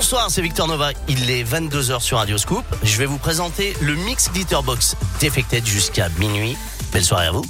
Bonsoir, c'est Victor Nova. Il est 22h sur Radio Scoop. Je vais vous présenter le mix Glitterbox Defected jusqu'à minuit. Belle soirée à vous.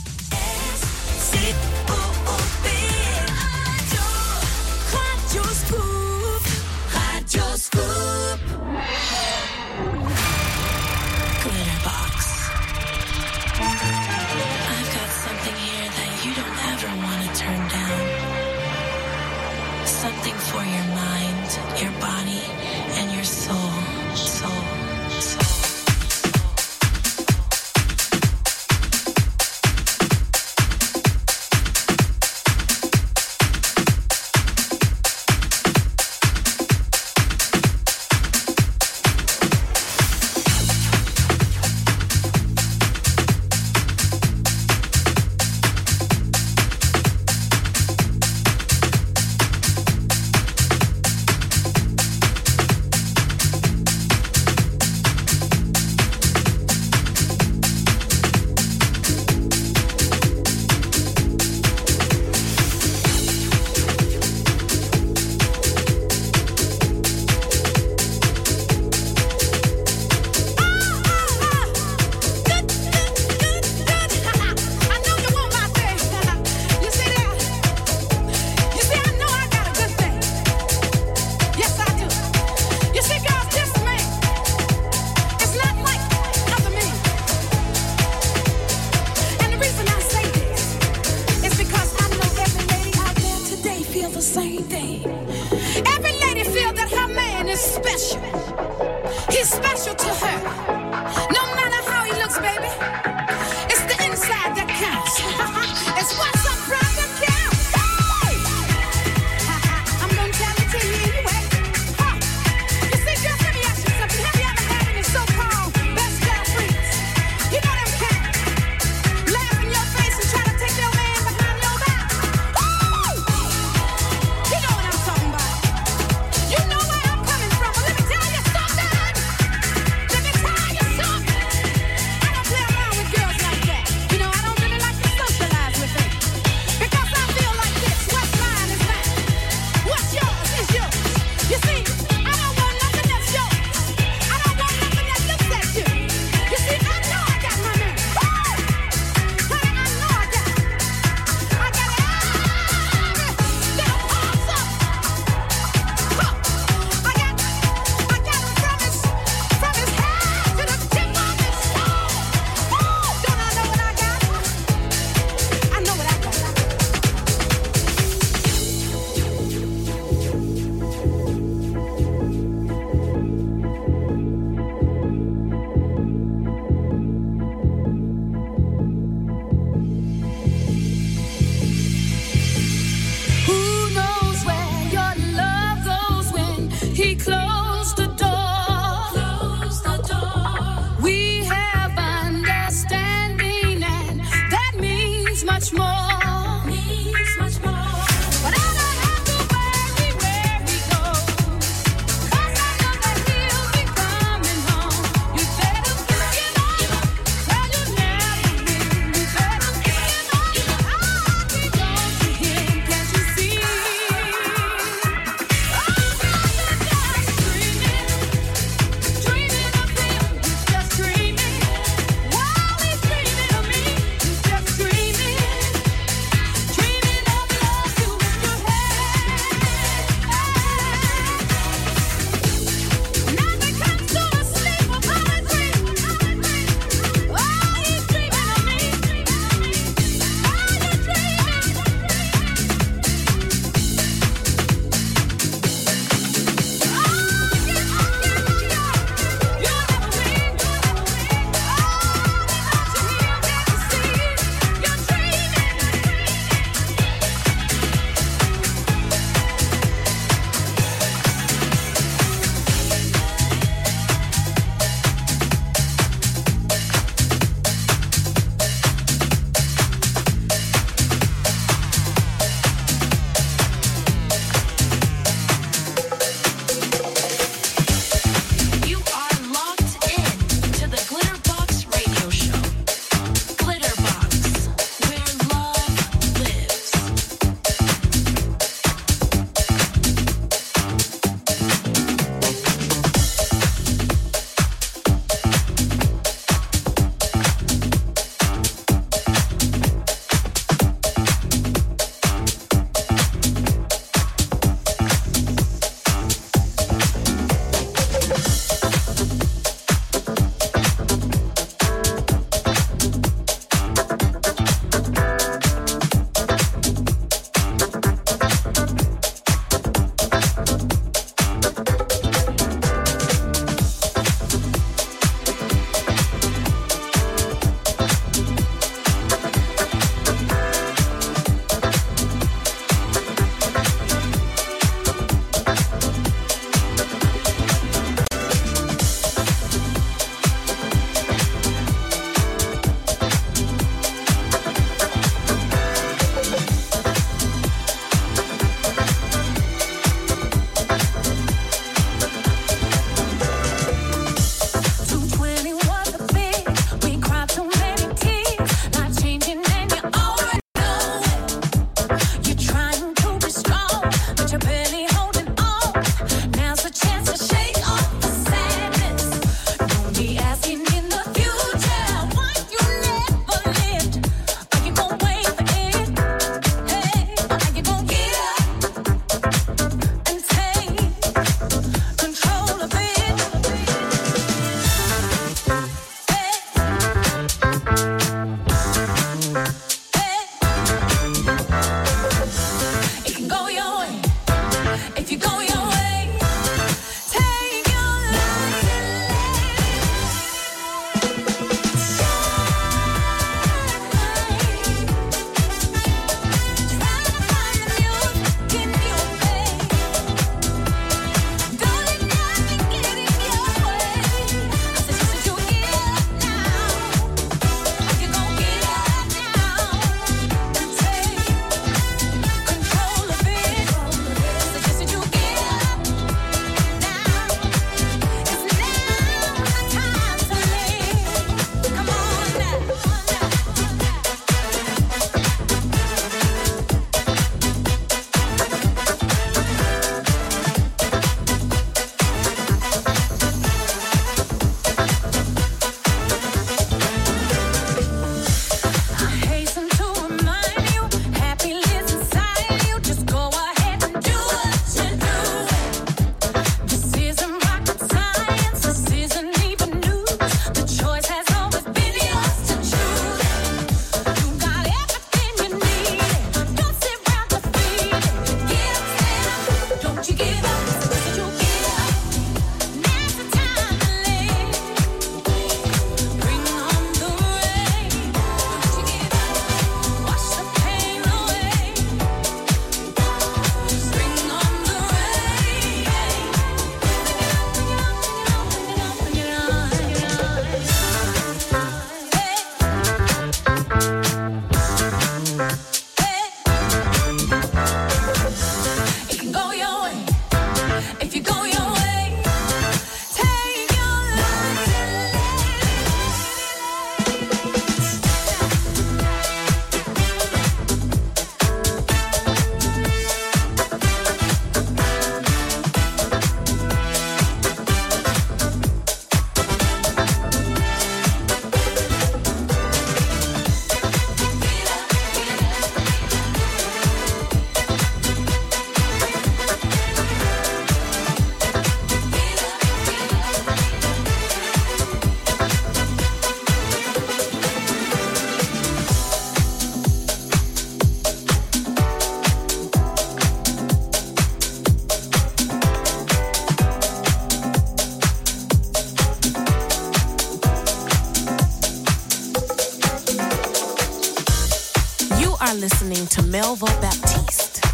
Are listening to Melvo Baptiste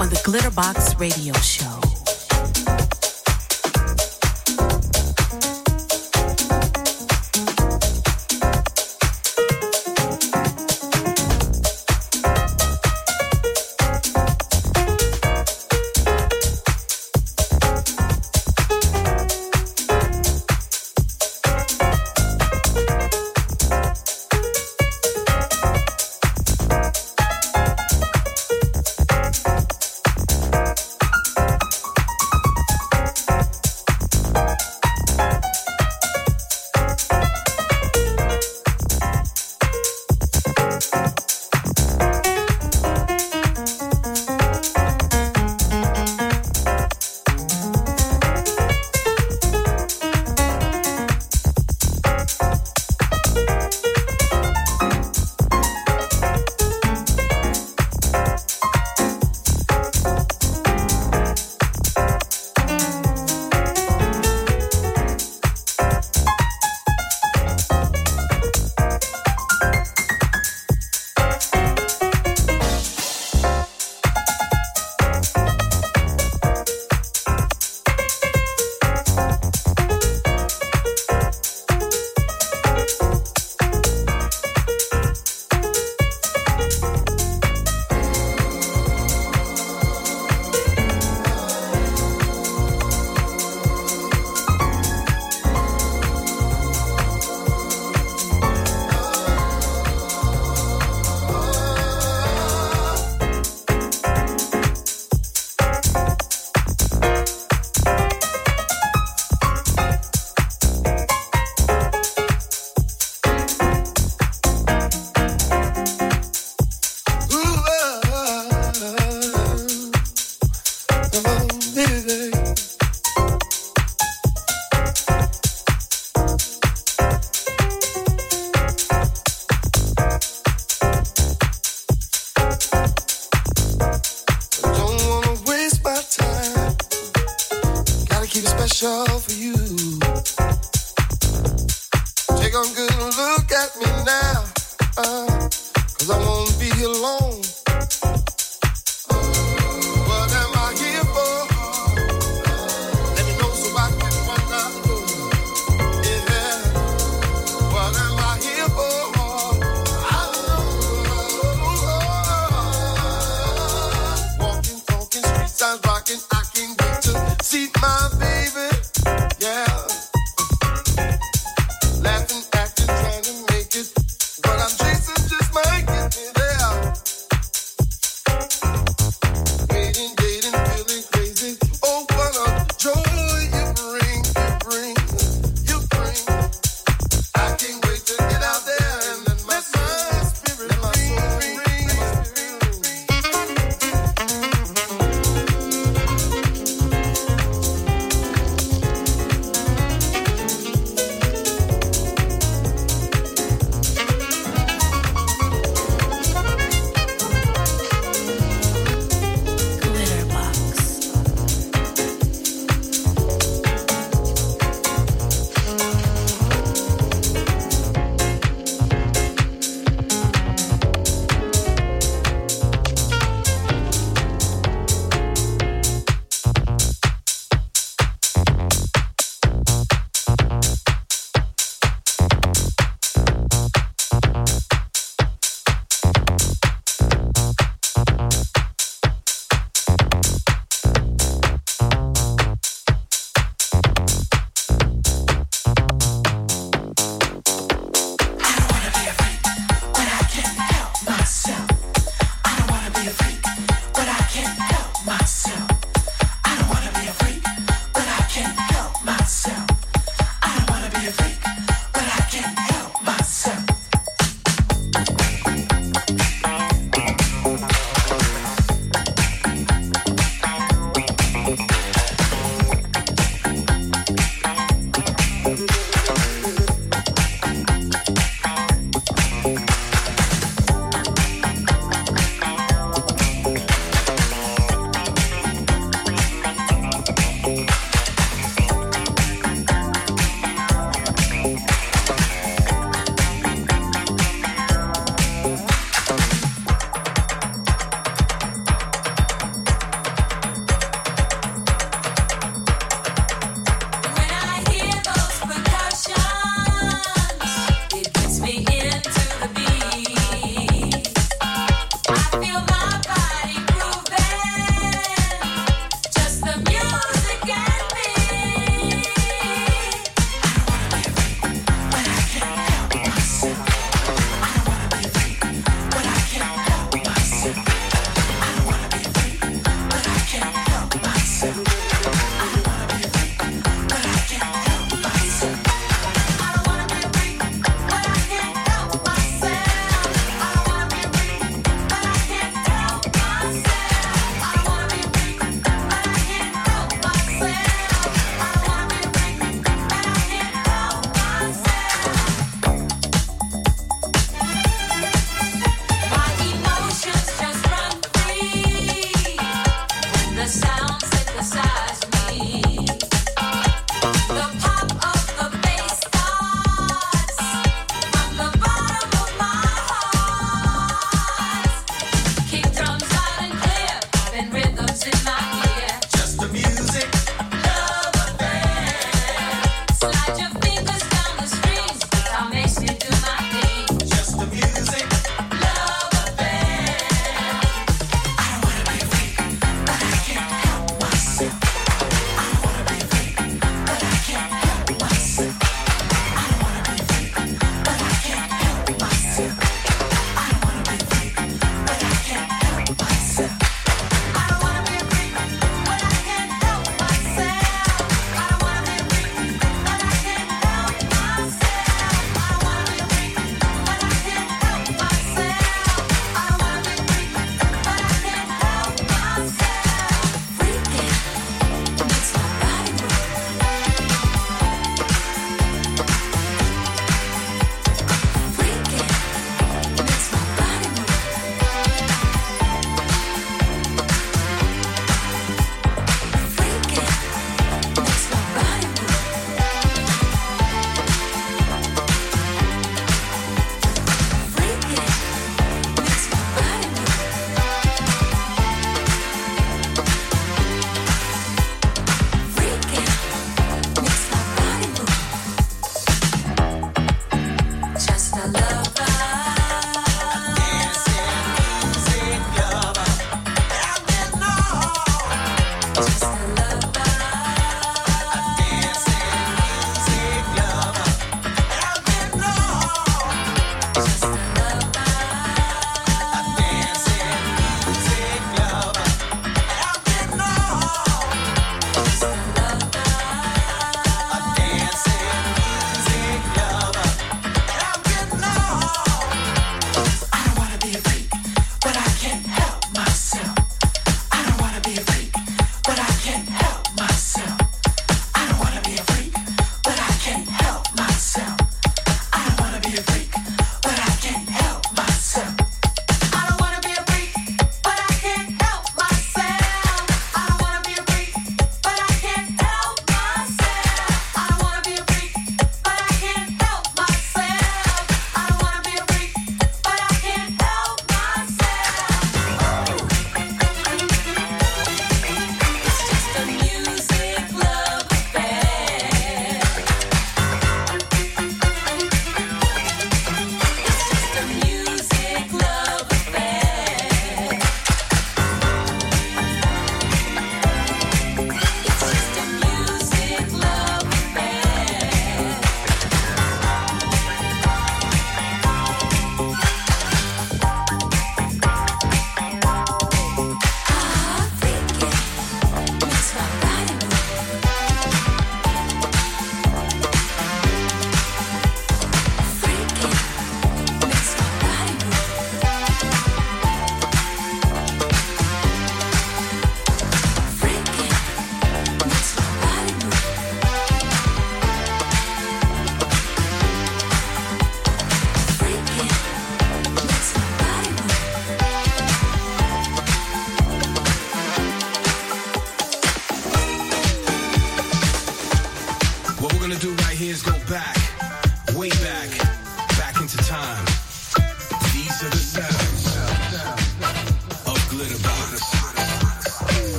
on the Glitterbox Radio Show.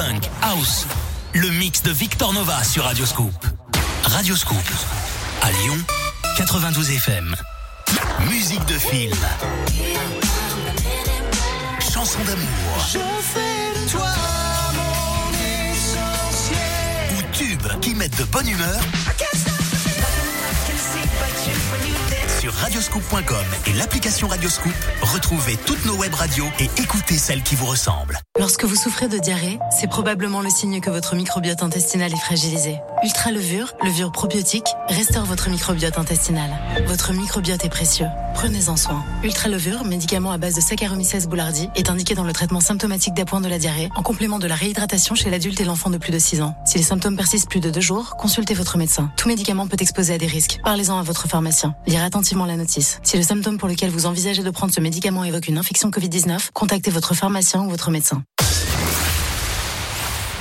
Funk, house. Le mix de Victor Nova sur Radio Scoop. Radio Scoop. À Lyon, 92 FM. Musique de film. Chanson d'amour. Je fais de toi mon essentiel. Ou tubes qui mettent de bonne humeur. Sur radioscoop.com et l'application Radioscoop, retrouvez toutes nos web radios et écoutez celles qui vous ressemblent. Lorsque vous souffrez de diarrhée, c'est probablement le signe que votre microbiote intestinal est fragilisé. Ultra levure, probiotique, restaure votre microbiote intestinal. Votre microbiote est précieux. Prenez-en soin. Ultra levure, médicament à base de Saccharomyces boulardii, est indiqué dans le traitement symptomatique d'appoint de la diarrhée en complément de la réhydratation chez l'adulte et l'enfant de plus de 6 ans. Si les symptômes persistent plus de 2 jours, consultez votre médecin. Tout médicament peut exposer à des risques. Parlez-en à votre pharmacien. Lire attentivement la notice. Si le symptôme pour lequel vous envisagez de prendre ce médicament évoque une infection Covid-19, contactez votre pharmacien ou votre médecin.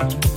Bye.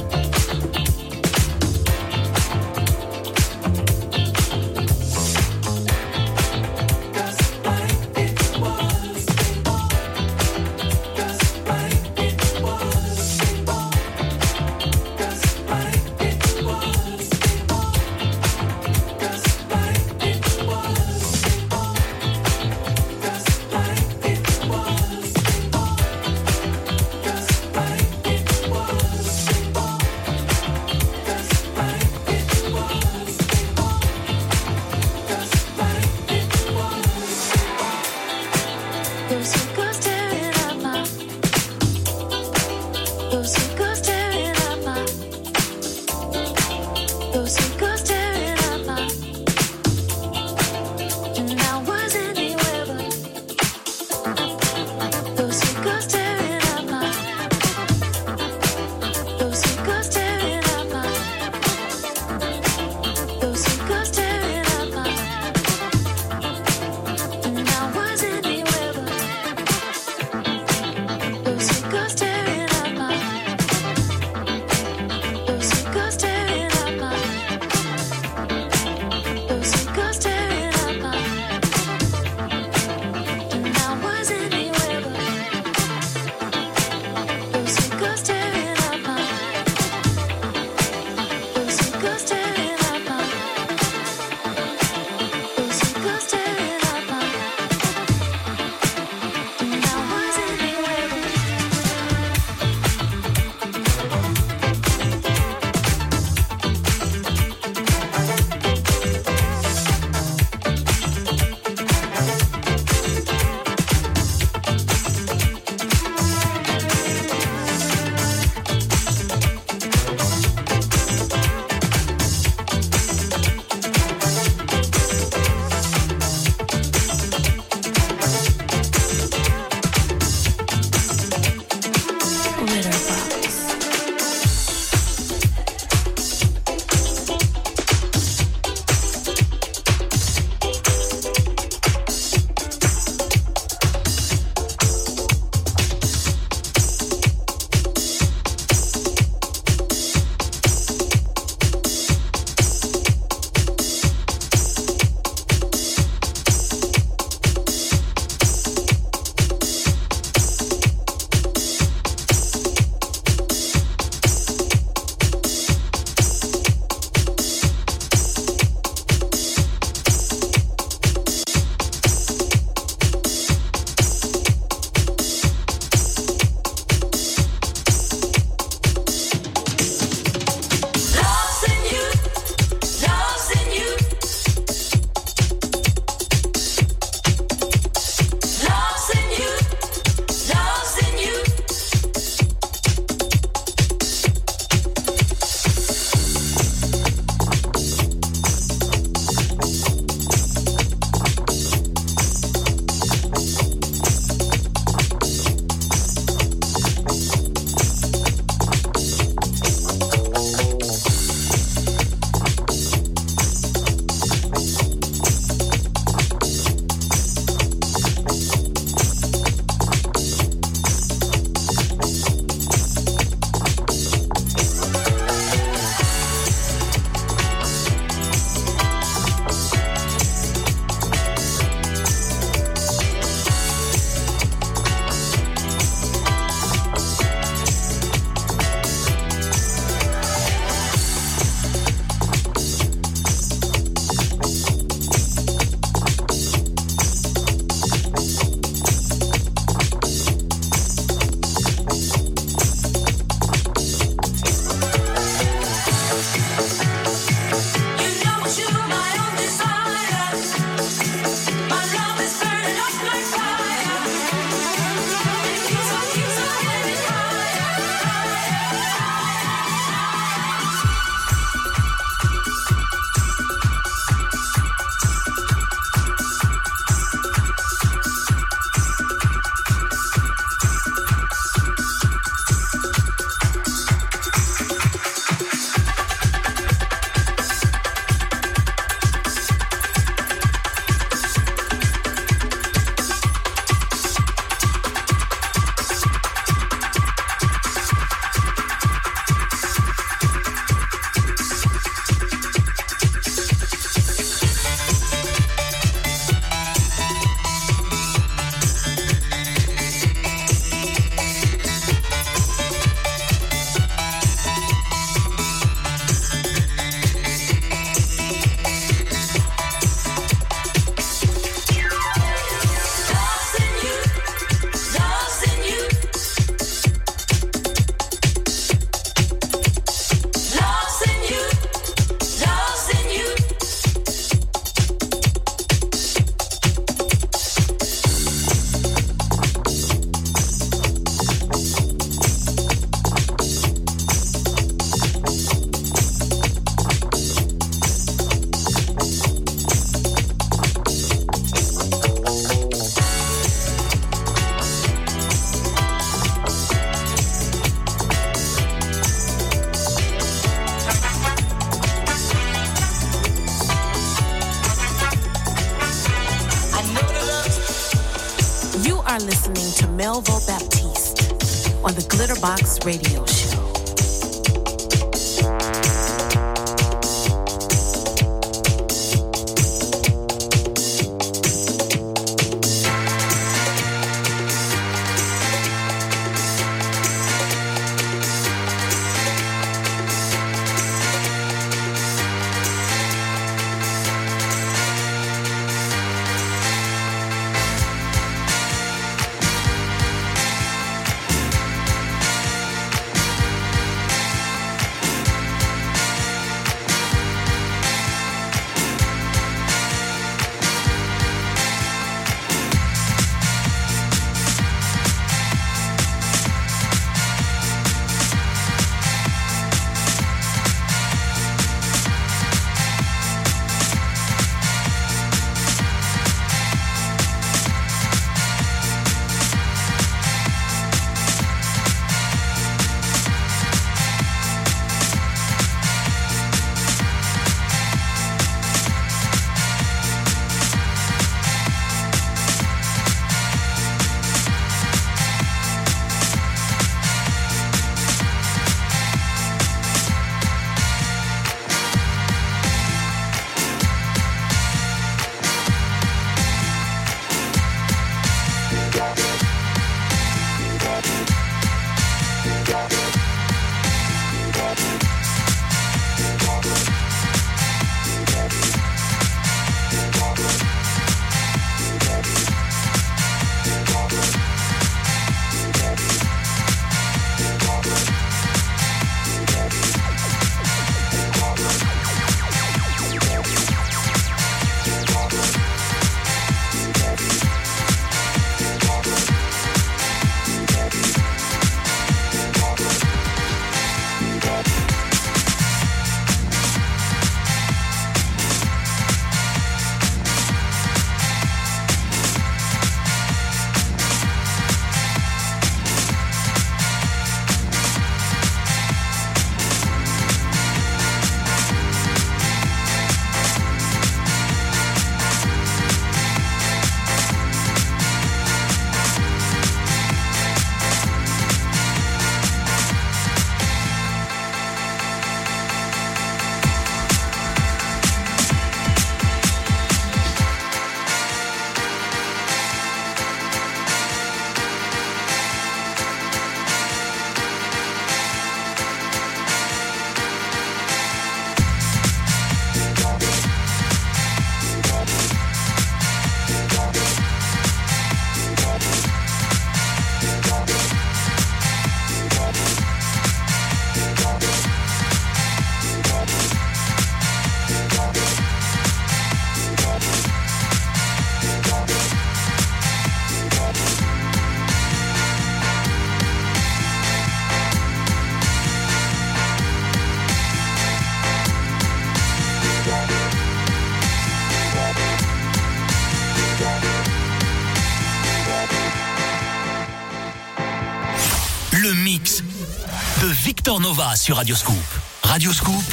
Nova sur Radioscoop. Radioscoop,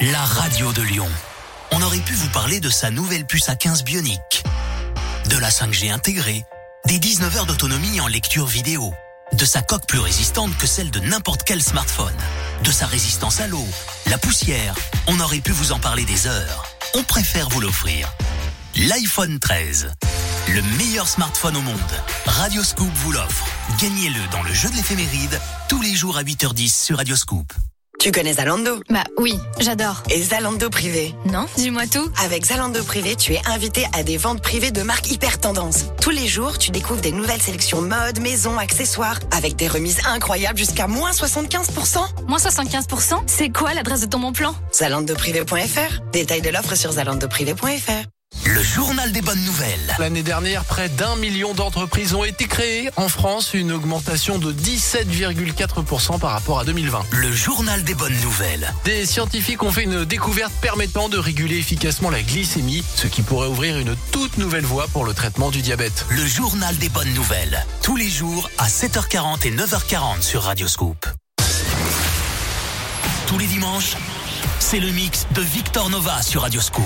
la radio de Lyon. On aurait pu vous parler de sa nouvelle puce à 15 bionique, de la 5G intégrée, des 19 heures d'autonomie en lecture vidéo, de sa coque plus résistante que celle de n'importe quel smartphone, de sa résistance à l'eau, la poussière. On aurait pu vous en parler des heures. On préfère vous l'offrir. L'iPhone 13. Le meilleur smartphone au monde. Radioscoop vous l'offre. Gagnez-le dans le jeu de l'éphéméride tous les jours à 8h10 sur Radioscoop. Tu connais Zalando? Bah oui, j'adore. Et Zalando Privé Non, dis-moi tout. Avec Zalando Privé, tu es invité à des ventes privées de marques hyper tendance. Tous les jours, tu découvres des nouvelles sélections mode, maison, accessoires, avec des remises incroyables jusqu'à moins 75%. Moins 75% C'est quoi l'adresse de ton bon plan? Zalandoprivé.fr. Détail de l'offre sur zalandoprivé.fr. Le journal des bonnes nouvelles. L'année dernière, près d'un million d'entreprises ont été créées. En France, une augmentation de 17,4% par rapport à 2020. Le journal des bonnes nouvelles. Des scientifiques ont fait une découverte permettant de réguler efficacement la glycémie, ce qui pourrait ouvrir une toute nouvelle voie pour le traitement du diabète. Le journal des bonnes nouvelles. Tous les jours à 7h40 et 9h40 sur Radioscoop. Tous les dimanches, c'est le mix de Victor Nova sur Radioscoop.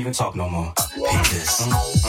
Even talk no more. Hate this. Hey,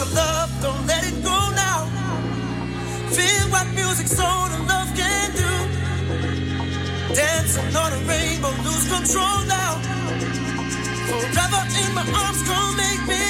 your love, don't let it go now. Feel what music, soul, and love can do. Dancing on a rainbow, lose control now. Forever in my arms, come make me.